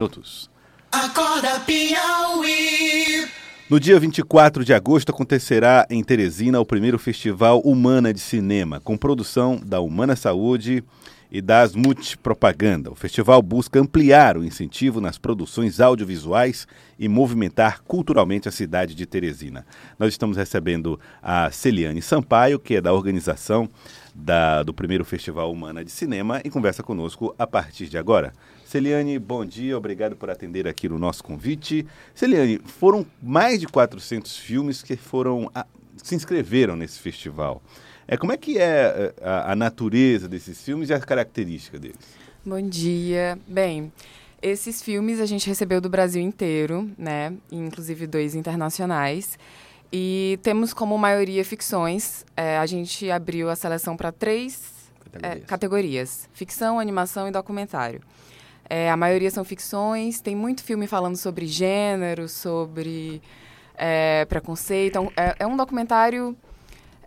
minutos. Acorda Piauí. No dia 24 de agosto acontecerá em Teresina o primeiro Festival Humana de Cinema, com produção da Humana Saúde e da Asmut Propaganda. O festival busca ampliar o incentivo nas produções audiovisuais e movimentar culturalmente a cidade de Teresina. Nós estamos recebendo a Celiane Sampaio, que é da organização da, do primeiro Festival Humana de Cinema, e conversa conosco a partir de agora. Celiane, bom dia, obrigado por atender aqui no nosso convite. Celiane, foram mais de 400 filmes que foram a, se inscreveram nesse festival. É, como é que é a, a natureza desses filmes e as características deles? Bom dia. Bem, esses filmes a gente recebeu do Brasil inteiro, né? Inclusive dois internacionais. E temos como maioria ficções. É, a gente abriu a seleção para três categorias. É, categorias: ficção, animação e documentário. É, a maioria são ficções, tem muito filme falando sobre gênero, sobre é, preconceito. Então, é, é, um documentário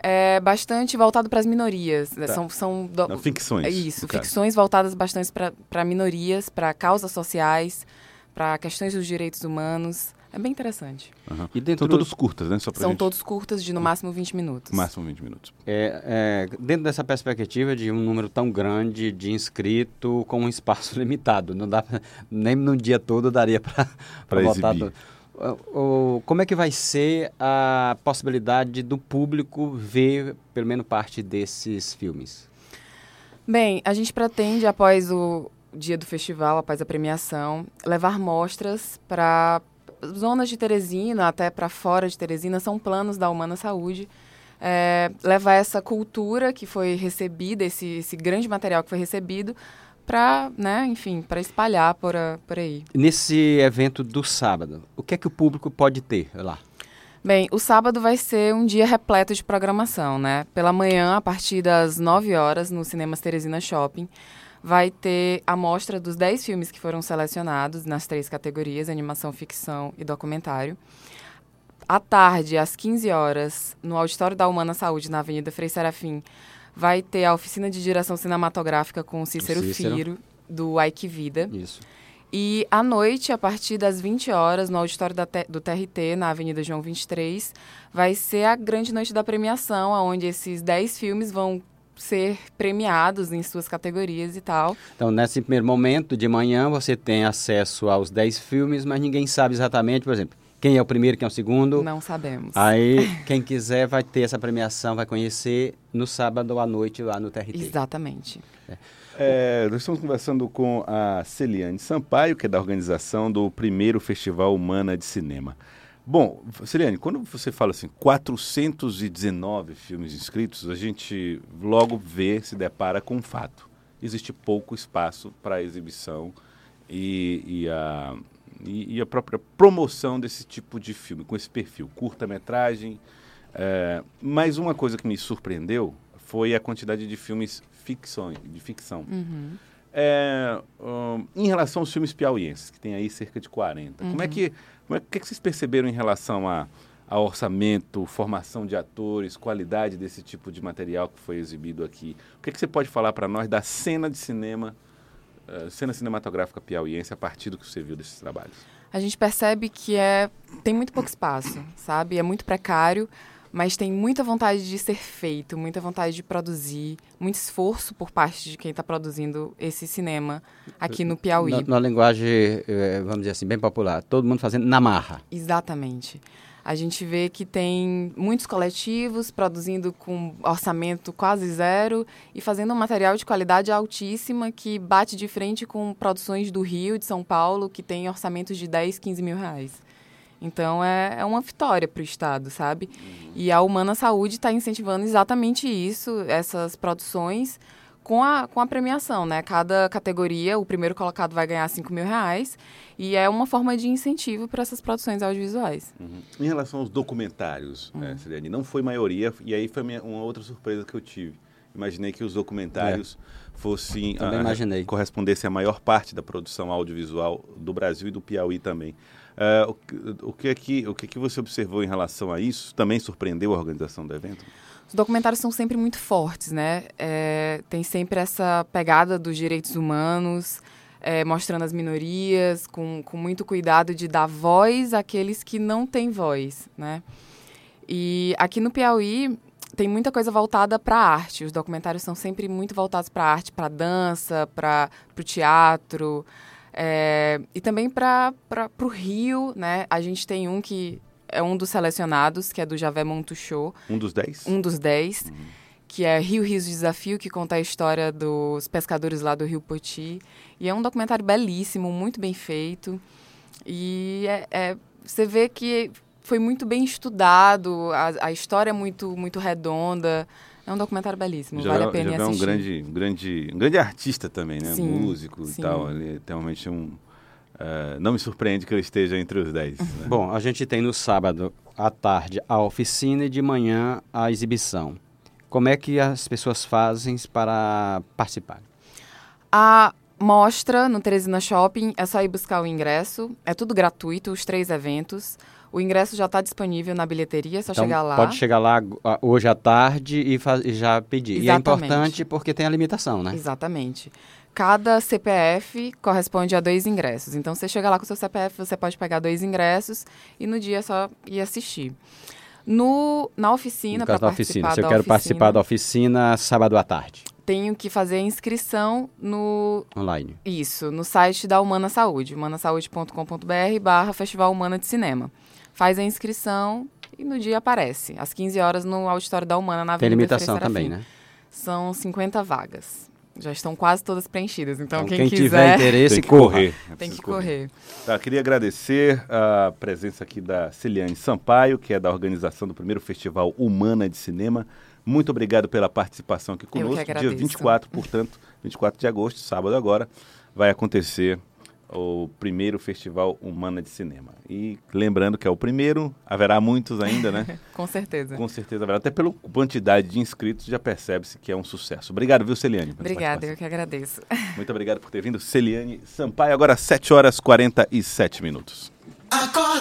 é, bastante voltado para as minorias. Tá. São, são do... Não, ficções. Isso, ficções voltadas bastante para minorias, para causas sociais, para questões dos direitos humanos. É bem interessante. Uhum. E dentro São todos curtas, né? Só São gente... todos curtas de no máximo 20 minutos. Máximo 20 minutos. É, é, dentro dessa perspectiva de um número tão grande de inscritos com um espaço limitado, não dá pra, nem no dia todo daria para votar. Exibir. O, como é que vai ser a possibilidade do público ver pelo menos parte desses filmes? Bem, a gente pretende após o dia do festival, após a premiação, levar mostras para zonas de Teresina, até para fora de Teresina, são planos da Humana Saúde. É, levar essa cultura que foi recebida, esse, esse grande material que foi recebido, para, né, enfim, para espalhar por, a, por aí. Nesse evento do sábado, o que é que o público pode ter lá? Bem, o sábado vai ser um dia repleto de programação, né? Pela manhã, a partir das 9 horas, no Cinemas Teresina Shopping, vai ter a mostra dos 10 filmes que foram selecionados nas três categorias, animação, ficção e documentário. À tarde, às 15 horas, no Auditório da Humana Saúde, na Avenida Frei Serafim, vai ter a oficina de direção cinematográfica com o Cícero, Cícero. Firo, do Ike Vida. Isso. E à noite, a partir das 20 horas, no auditório do TRT, na Avenida João 23, vai ser a grande noite da premiação, onde esses 10 filmes vão ser premiados em suas categorias e tal. Então, nesse primeiro momento de manhã, você tem acesso aos 10 filmes, mas ninguém sabe exatamente, por exemplo, quem é o primeiro, quem é o segundo. Não sabemos. Aí, quem quiser vai ter essa premiação, vai conhecer no sábado à noite lá no TRT. Exatamente. É. É, nós estamos conversando com a Celiane Sampaio, que é da organização do primeiro Festival Humana de Cinema. Bom, Siriane, quando você fala assim, 419 filmes inscritos, a gente logo vê, se depara com um fato. Existe pouco espaço para exibição e, e, a, e, e, a própria promoção desse tipo de filme, com esse perfil, curta-metragem. É, mas uma coisa que me surpreendeu foi a quantidade de filmes ficção, de ficção. Uhum. É, um, em relação aos filmes piauienses, que tem aí cerca de 40, uhum. como é que como é, que, é que vocês perceberam em relação a, a orçamento, formação de atores, qualidade desse tipo de material que foi exibido aqui? O que, é que você pode falar para nós da cena de cinema, uh, cena cinematográfica piauiense, a partir do que você viu desses trabalhos? A gente percebe que é, tem muito pouco espaço, sabe? É muito precário mas tem muita vontade de ser feito, muita vontade de produzir, muito esforço por parte de quem está produzindo esse cinema aqui no Piauí. Na, na, linguagem, eh, vamos dizer assim, bem popular, todo mundo fazendo na marra. Exatamente. A gente vê que tem muitos coletivos produzindo com orçamento quase zero e fazendo um material de qualidade altíssima que bate de frente com produções do Rio, de São Paulo, que tem orçamentos de 10, 15 mil reais. Então é, é uma vitória para o Estado, sabe? Uhum. E a Humana Saúde está incentivando exatamente isso, essas produções, com a, com a premiação, né? Cada categoria, o primeiro colocado vai ganhar 5 mil reais. E é uma forma de incentivo para essas produções audiovisuais. Uhum. Em relação aos documentários, uhum. é, não foi maioria, e aí foi minha, uma outra surpresa que eu tive. Imaginei que os documentários é. fossem a, a, correspondessem à maior parte da produção audiovisual do Brasil e do Piauí também. Uh, o, o, que é que, o que, é que você observou em relação a isso? Também surpreendeu a organização do evento? Os documentários são sempre muito fortes, né? É, tem sempre essa pegada dos direitos humanos, é, mostrando as minorias, com, com muito cuidado de dar voz àqueles que não têm voz, né? E aqui no Piauí tem muita coisa voltada para a arte. Os documentários são sempre muito voltados para a arte, para dança, para o teatro. É, e também para o Rio, né? A gente tem um que é um dos selecionados, que é do Javé Montuchô. Um dos dez? Um dos dez. Uhum. Que é Rio Rios Desafio, que conta a história dos pescadores lá do Rio Poti. E é um documentário belíssimo, muito bem feito. E é, é, você vê que foi muito bem estudado, a, a história é muito, muito redonda. É um documentário belíssimo, já vale a é pena já assistir. é um grande, um grande, um grande artista também, né? Sim, Músico sim. e tal. Ele é realmente um... Uh, não me surpreende que ele esteja entre os 10. Né? Bom, a gente tem no sábado à tarde a oficina e de manhã a exibição. Como é que as pessoas fazem para participar? A mostra no Teresina Shopping é só ir buscar o ingresso. É tudo gratuito, os três eventos. O ingresso já está disponível na bilheteria, é só então, chegar lá. Pode chegar lá hoje à tarde e, e já pedir. Exatamente. E é importante porque tem a limitação, né? Exatamente. Cada CPF corresponde a dois ingressos. Então, você chega lá com o seu CPF, você pode pegar dois ingressos e no dia é só ir assistir. No, na oficina, para participar oficina. Se eu quero oficina, participar da oficina sábado à tarde. Tenho que fazer a inscrição no... Online. Isso, no site da Humana Saúde, humanasaude.com.br barra Festival Humana de Cinema faz a inscrição e no dia aparece. Às 15 horas no auditório da Humana, na Avenida Tem limitação também, né? São 50 vagas. Já estão quase todas preenchidas. Então, então quem, quem quiser, tiver interesse, tem que correr. Tem que correr. Tá, queria agradecer a presença aqui da Celiane Sampaio, que é da organização do primeiro Festival Humana de Cinema. Muito obrigado pela participação aqui conosco. Dia 24, portanto, 24 de agosto, sábado agora, vai acontecer o primeiro Festival Humana de Cinema. E lembrando que é o primeiro, haverá muitos ainda, né? Com certeza. Com certeza haverá. Até pela quantidade de inscritos já percebe-se que é um sucesso. Obrigado, viu, Celiane? Obrigada, eu que agradeço. Muito obrigado por ter vindo, Celiane Sampaio. Agora 7 horas e 47 minutos. Acorda.